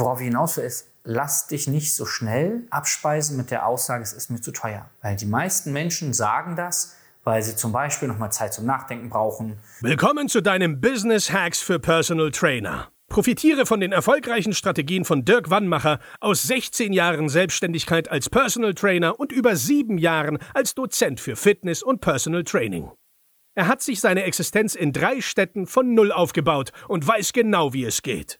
worauf ich hinaus will, ist, lass dich nicht so schnell abspeisen mit der Aussage, es ist mir zu teuer. Weil die meisten Menschen sagen das, weil sie zum Beispiel nochmal Zeit zum Nachdenken brauchen. Willkommen zu deinem Business Hacks für Personal Trainer. Profitiere von den erfolgreichen Strategien von Dirk Wannmacher aus 16 Jahren Selbstständigkeit als Personal Trainer und über sieben Jahren als Dozent für Fitness und Personal Training. Er hat sich seine Existenz in drei Städten von Null aufgebaut und weiß genau, wie es geht.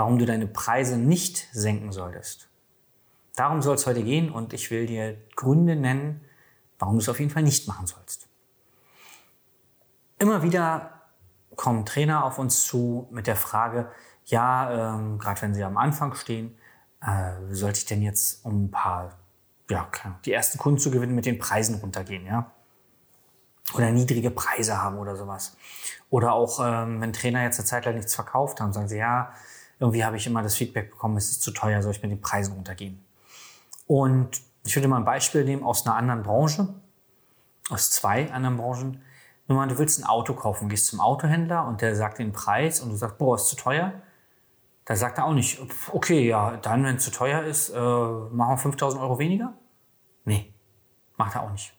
warum du deine Preise nicht senken solltest. Darum soll es heute gehen und ich will dir Gründe nennen, warum du es auf jeden Fall nicht machen sollst. Immer wieder kommen Trainer auf uns zu mit der Frage, ja, ähm, gerade wenn sie am Anfang stehen, äh, sollte ich denn jetzt um ein paar, ja, die ersten Kunden zu gewinnen, mit den Preisen runtergehen, ja? Oder niedrige Preise haben oder sowas. Oder auch, ähm, wenn Trainer jetzt eine Zeit lang nichts verkauft haben, sagen sie, ja, irgendwie habe ich immer das Feedback bekommen, es ist zu teuer, soll ich mit den Preisen runtergehen. Und ich würde mal ein Beispiel nehmen aus einer anderen Branche, aus zwei anderen Branchen. Nur mal, du willst ein Auto kaufen, gehst zum Autohändler und der sagt den Preis und du sagst, boah, ist zu teuer. Da sagt er auch nicht, okay, ja, dann, wenn es zu teuer ist, äh, machen wir 5000 Euro weniger? Nee, macht er auch nicht.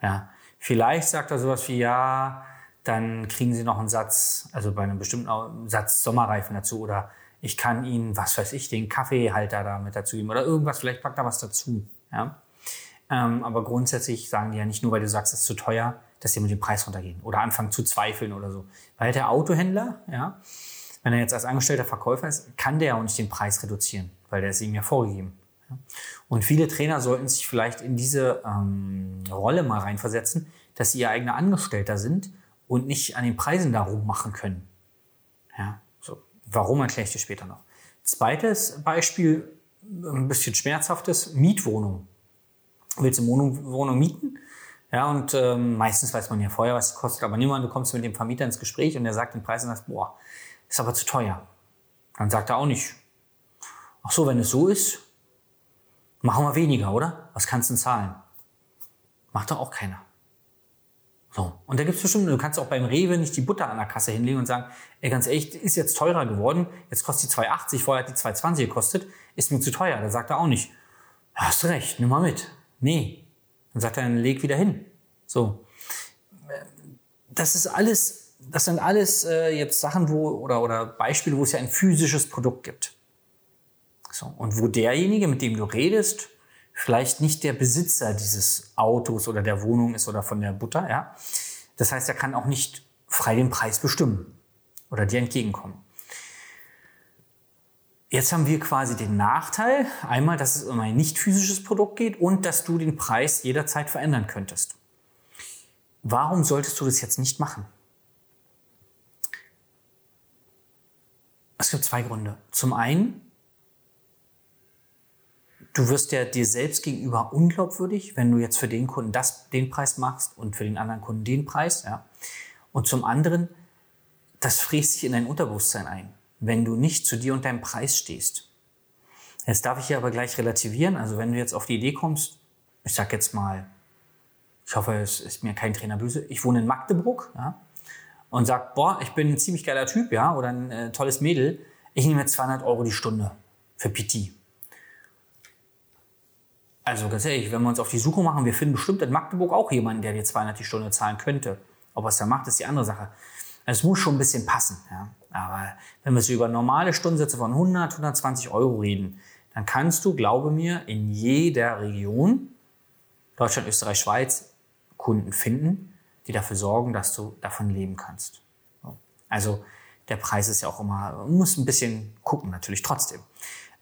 Ja, vielleicht sagt er sowas wie, ja, dann kriegen Sie noch einen Satz, also bei einem bestimmten Satz Sommerreifen dazu oder ich kann Ihnen, was weiß ich, den Kaffeehalter da mit dazu geben oder irgendwas, vielleicht packt er was dazu. Ja? Ähm, aber grundsätzlich sagen die ja nicht nur, weil du sagst, es ist zu teuer, dass die mit dem Preis runtergehen oder anfangen zu zweifeln oder so. Weil der Autohändler, ja, wenn er jetzt als angestellter Verkäufer ist, kann der ja auch nicht den Preis reduzieren, weil der ist ihm ja vorgegeben. Ja? Und viele Trainer sollten sich vielleicht in diese ähm, Rolle mal reinversetzen, dass sie ihr eigener Angestellter sind und nicht an den Preisen darum machen können. Ja, so. Warum erkläre ich dir später noch. Zweites Beispiel, ein bisschen schmerzhaftes, Mietwohnung. Willst du eine Wohnung mieten? Ja, und ähm, meistens weiß man ja vorher, was es kostet, aber niemand, du kommst mit dem Vermieter ins Gespräch und der sagt den Preis und sagst, boah, ist aber zu teuer. Dann sagt er auch nicht, ach so, wenn es so ist, machen wir weniger, oder? Was kannst du denn zahlen? Macht doch auch keiner. So. Und da gibt es bestimmt, du kannst auch beim Rewe nicht die Butter an der Kasse hinlegen und sagen, ey, ganz ehrlich, ist jetzt teurer geworden, jetzt kostet die 2,80, vorher hat die 2,20 gekostet, ist mir zu teuer. Da sagt er auch nicht, hast recht, nimm mal mit. Nee. Dann sagt er, dann leg wieder hin. So. Das ist alles, das sind alles äh, jetzt Sachen, wo, oder, oder Beispiele, wo es ja ein physisches Produkt gibt. So. Und wo derjenige, mit dem du redest, vielleicht nicht der Besitzer dieses Autos oder der Wohnung ist oder von der Butter, ja. Das heißt, er kann auch nicht frei den Preis bestimmen oder dir entgegenkommen. Jetzt haben wir quasi den Nachteil, einmal, dass es um ein nicht physisches Produkt geht und dass du den Preis jederzeit verändern könntest. Warum solltest du das jetzt nicht machen? Es gibt zwei Gründe. Zum einen, du wirst ja dir selbst gegenüber unglaubwürdig, wenn du jetzt für den Kunden das, den Preis machst und für den anderen Kunden den Preis. Ja. Und zum anderen, das fräst sich in dein Unterbewusstsein ein, wenn du nicht zu dir und deinem Preis stehst. Jetzt darf ich hier aber gleich relativieren. Also wenn du jetzt auf die Idee kommst, ich sag jetzt mal, ich hoffe, es ist mir kein Trainer böse, ich wohne in Magdeburg ja, und sag, boah, ich bin ein ziemlich geiler Typ, ja, oder ein äh, tolles Mädel, ich nehme jetzt 200 Euro die Stunde für PT. Also ganz ehrlich, wenn wir uns auf die Suche machen, wir finden bestimmt in Magdeburg auch jemanden, der dir 200 die Stunde zahlen könnte. Ob er es da macht, ist die andere Sache. Es muss schon ein bisschen passen. Ja. Aber wenn wir so über normale Stundensätze von 100, 120 Euro reden, dann kannst du, glaube mir, in jeder Region, Deutschland, Österreich, Schweiz, Kunden finden, die dafür sorgen, dass du davon leben kannst. Also der Preis ist ja auch immer, man muss ein bisschen gucken natürlich trotzdem.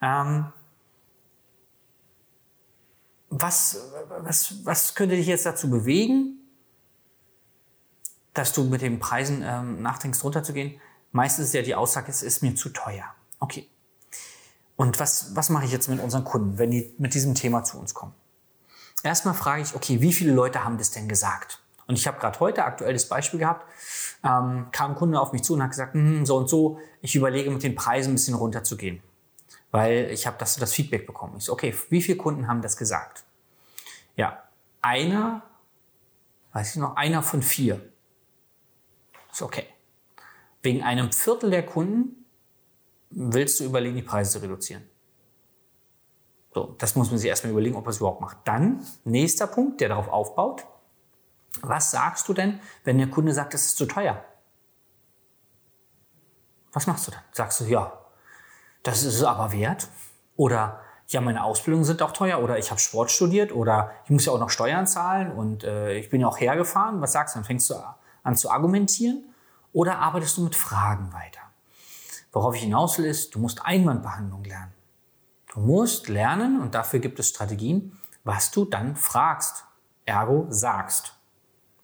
Ähm, was, was, was könnte dich jetzt dazu bewegen, dass du mit den Preisen ähm, nachdenkst, runterzugehen? Meistens ist ja die Aussage, es ist mir zu teuer. Okay. Und was, was mache ich jetzt mit unseren Kunden, wenn die mit diesem Thema zu uns kommen? Erstmal frage ich, okay, wie viele Leute haben das denn gesagt? Und ich habe gerade heute aktuell das Beispiel gehabt, ähm, kam ein Kunde auf mich zu und hat gesagt, hm, so und so, ich überlege mit den Preisen ein bisschen runterzugehen, weil ich habe das, das Feedback bekommen. Ich so, okay, wie viele Kunden haben das gesagt? Ja, einer, weiß ich noch, einer von vier. Ist okay. Wegen einem Viertel der Kunden willst du überlegen, die Preise zu reduzieren. So, das muss man sich erstmal überlegen, ob er es überhaupt macht. Dann, nächster Punkt, der darauf aufbaut. Was sagst du denn, wenn der Kunde sagt, es ist zu teuer? Was machst du dann? Sagst du, ja, das ist es aber wert? Oder ja, meine Ausbildungen sind auch teuer oder ich habe Sport studiert oder ich muss ja auch noch Steuern zahlen und äh, ich bin ja auch hergefahren. Was sagst du? Dann fängst du an zu argumentieren oder arbeitest du mit Fragen weiter? Worauf ich hinaus will, ist, du musst Einwandbehandlung lernen. Du musst lernen, und dafür gibt es Strategien, was du dann fragst, ergo sagst.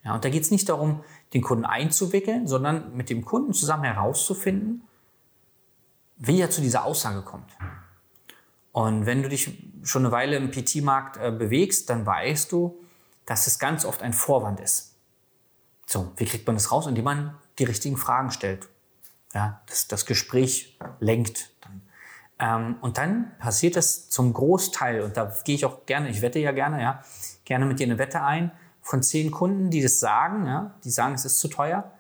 Ja, und da geht es nicht darum, den Kunden einzuwickeln, sondern mit dem Kunden zusammen herauszufinden, wie er zu dieser Aussage kommt. Und wenn du dich schon eine Weile im PT-Markt äh, bewegst, dann weißt du, dass es ganz oft ein Vorwand ist. So, wie kriegt man das raus? Indem man die richtigen Fragen stellt. Ja, das, das Gespräch lenkt. Ähm, und dann passiert es zum Großteil, und da gehe ich auch gerne, ich wette ja gerne, ja, gerne mit dir eine Wette ein, von zehn Kunden, die das sagen, ja, die sagen, es ist zu teuer,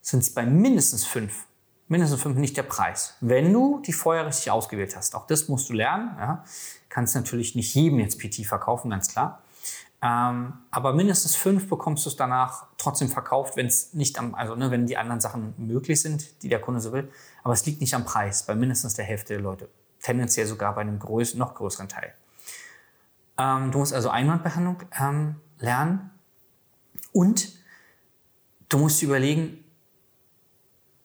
sind es bei mindestens fünf. Mindestens fünf nicht der Preis. Wenn du die vorher richtig ausgewählt hast. Auch das musst du lernen. Ja. Kannst natürlich nicht jedem jetzt PT verkaufen, ganz klar. Ähm, aber mindestens fünf bekommst du es danach trotzdem verkauft, wenn es nicht am, also ne, wenn die anderen Sachen möglich sind, die der Kunde so will. Aber es liegt nicht am Preis, bei mindestens der Hälfte der Leute. Tendenziell sogar bei einem größ noch größeren Teil. Ähm, du musst also Einwandbehandlung ähm, lernen und du musst überlegen,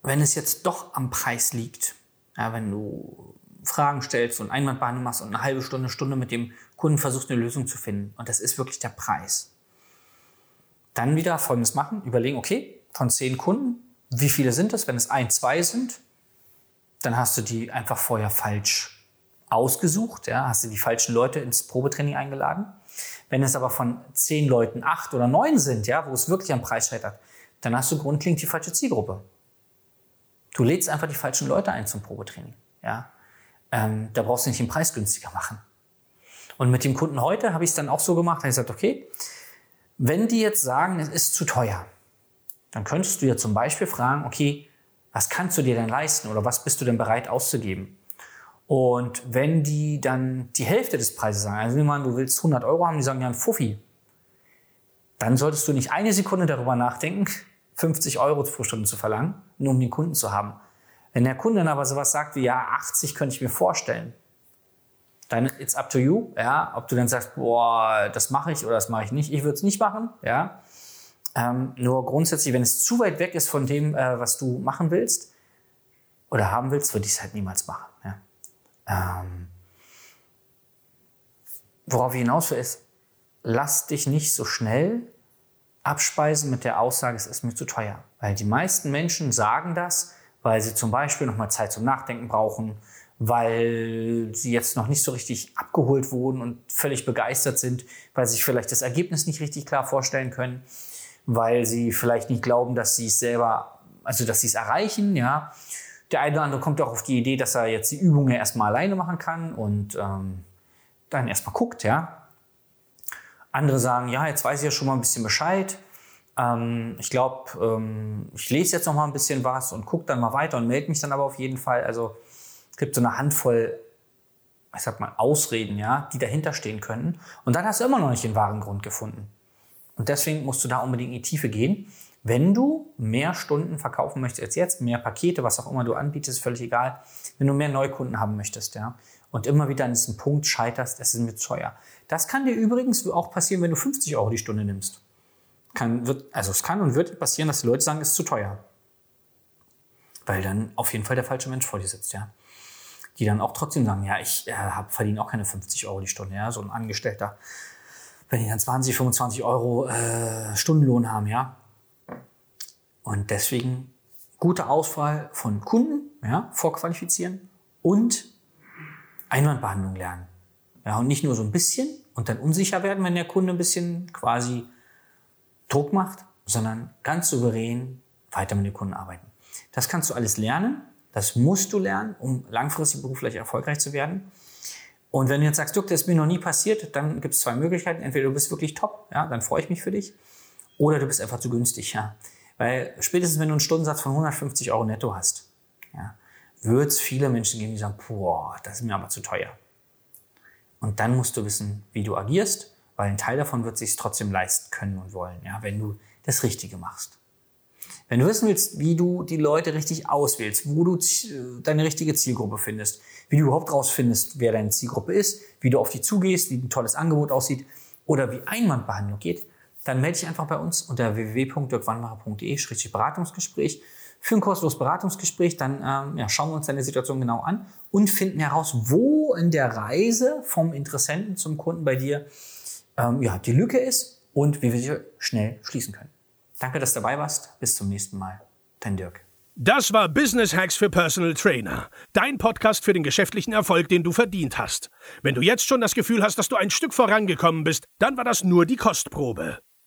wenn es jetzt doch am Preis liegt, ja, wenn du Fragen stellst und Einwandbehandlung machst und eine halbe Stunde, Stunde mit dem Kunden versuchst, eine Lösung zu finden, und das ist wirklich der Preis, dann wieder Folgendes machen, überlegen, okay, von zehn Kunden, wie viele sind es? Wenn es ein, zwei sind, dann hast du die einfach vorher falsch ausgesucht, ja, hast du die falschen Leute ins Probetraining eingeladen. Wenn es aber von zehn Leuten acht oder neun sind, ja, wo es wirklich am Preis scheitert, dann hast du grundlegend die falsche Zielgruppe. Du lädst einfach die falschen Leute ein zum Probetraining. Ja, ähm, da brauchst du nicht den Preis günstiger machen. Und mit dem Kunden heute habe ich es dann auch so gemacht, habe ich gesagt, okay, wenn die jetzt sagen, es ist zu teuer, dann könntest du ja zum Beispiel fragen, okay, was kannst du dir denn leisten oder was bist du denn bereit auszugeben? Und wenn die dann die Hälfte des Preises sagen, also nehmen du willst 100 Euro haben, die sagen ja ein Fuffi, dann solltest du nicht eine Sekunde darüber nachdenken, 50 Euro pro Stunde zu verlangen, nur um den Kunden zu haben. Wenn der Kunde dann aber sowas sagt wie, ja, 80 könnte ich mir vorstellen, dann it's up to you, ja, ob du dann sagst, boah, das mache ich oder das mache ich nicht. Ich würde es nicht machen, ja. Ähm, nur grundsätzlich, wenn es zu weit weg ist von dem, äh, was du machen willst oder haben willst, würde ich es halt niemals machen. Ja. Ähm, worauf ich hinaus will, ist, lass dich nicht so schnell abspeisen mit der Aussage, es ist mir zu teuer. Weil die meisten Menschen sagen das, weil sie zum Beispiel nochmal Zeit zum Nachdenken brauchen, weil sie jetzt noch nicht so richtig abgeholt wurden und völlig begeistert sind, weil sie sich vielleicht das Ergebnis nicht richtig klar vorstellen können, weil sie vielleicht nicht glauben, dass sie es selber, also dass sie es erreichen, ja. Der eine oder andere kommt auch auf die Idee, dass er jetzt die Übungen erstmal alleine machen kann und ähm, dann erstmal guckt, ja. Andere sagen, ja, jetzt weiß ich ja schon mal ein bisschen Bescheid. Ähm, ich glaube, ähm, ich lese jetzt noch mal ein bisschen was und gucke dann mal weiter und melde mich dann aber auf jeden Fall. Also es gibt so eine Handvoll, ich sag mal, Ausreden, ja, die dahinter stehen können. Und dann hast du immer noch nicht den wahren Grund gefunden. Und deswegen musst du da unbedingt in die Tiefe gehen. Wenn du mehr Stunden verkaufen möchtest als jetzt, mehr Pakete, was auch immer du anbietest, völlig egal. Wenn du mehr Neukunden haben möchtest, ja, und immer wieder an diesem Punkt scheiterst, es ist mir teuer. Das kann dir übrigens auch passieren, wenn du 50 Euro die Stunde nimmst. Kann, wird, also es kann und wird passieren, dass die Leute sagen, es ist zu teuer. Weil dann auf jeden Fall der falsche Mensch vor dir sitzt, ja. Die dann auch trotzdem sagen, ja, ich äh, verdiene auch keine 50 Euro die Stunde, ja, so ein Angestellter wenn die dann 20, 25 Euro äh, Stundenlohn haben, ja. Und deswegen gute Auswahl von Kunden, ja, vorqualifizieren und Einwandbehandlung lernen. Ja, und nicht nur so ein bisschen und dann unsicher werden, wenn der Kunde ein bisschen quasi Druck macht, sondern ganz souverän weiter mit dem Kunden arbeiten. Das kannst du alles lernen. Das musst du lernen, um langfristig beruflich erfolgreich zu werden. Und wenn du jetzt sagst, Dirk, das ist mir noch nie passiert, dann gibt es zwei Möglichkeiten. Entweder du bist wirklich top, ja, dann freue ich mich für dich, oder du bist einfach zu günstig, ja. Weil spätestens, wenn du einen Stundensatz von 150 Euro netto hast, ja, wird es viele Menschen geben, die sagen, boah, das ist mir aber zu teuer. Und dann musst du wissen, wie du agierst, weil ein Teil davon wird sich trotzdem leisten können und wollen, ja, wenn du das Richtige machst. Wenn du wissen willst, wie du die Leute richtig auswählst, wo du deine richtige Zielgruppe findest, wie du überhaupt rausfindest, wer deine Zielgruppe ist, wie du auf die zugehst, wie ein tolles Angebot aussieht oder wie Einwandbehandlung geht, dann melde dich einfach bei uns unter www.dirkwannmacher.de-beratungsgespräch für ein kostenloses Beratungsgespräch. Dann ähm, ja, schauen wir uns deine Situation genau an und finden heraus, wo in der Reise vom Interessenten zum Kunden bei dir ähm, ja, die Lücke ist und wie wir sie schnell schließen können. Danke, dass du dabei warst. Bis zum nächsten Mal. Dein Dirk. Das war Business Hacks für Personal Trainer. Dein Podcast für den geschäftlichen Erfolg, den du verdient hast. Wenn du jetzt schon das Gefühl hast, dass du ein Stück vorangekommen bist, dann war das nur die Kostprobe.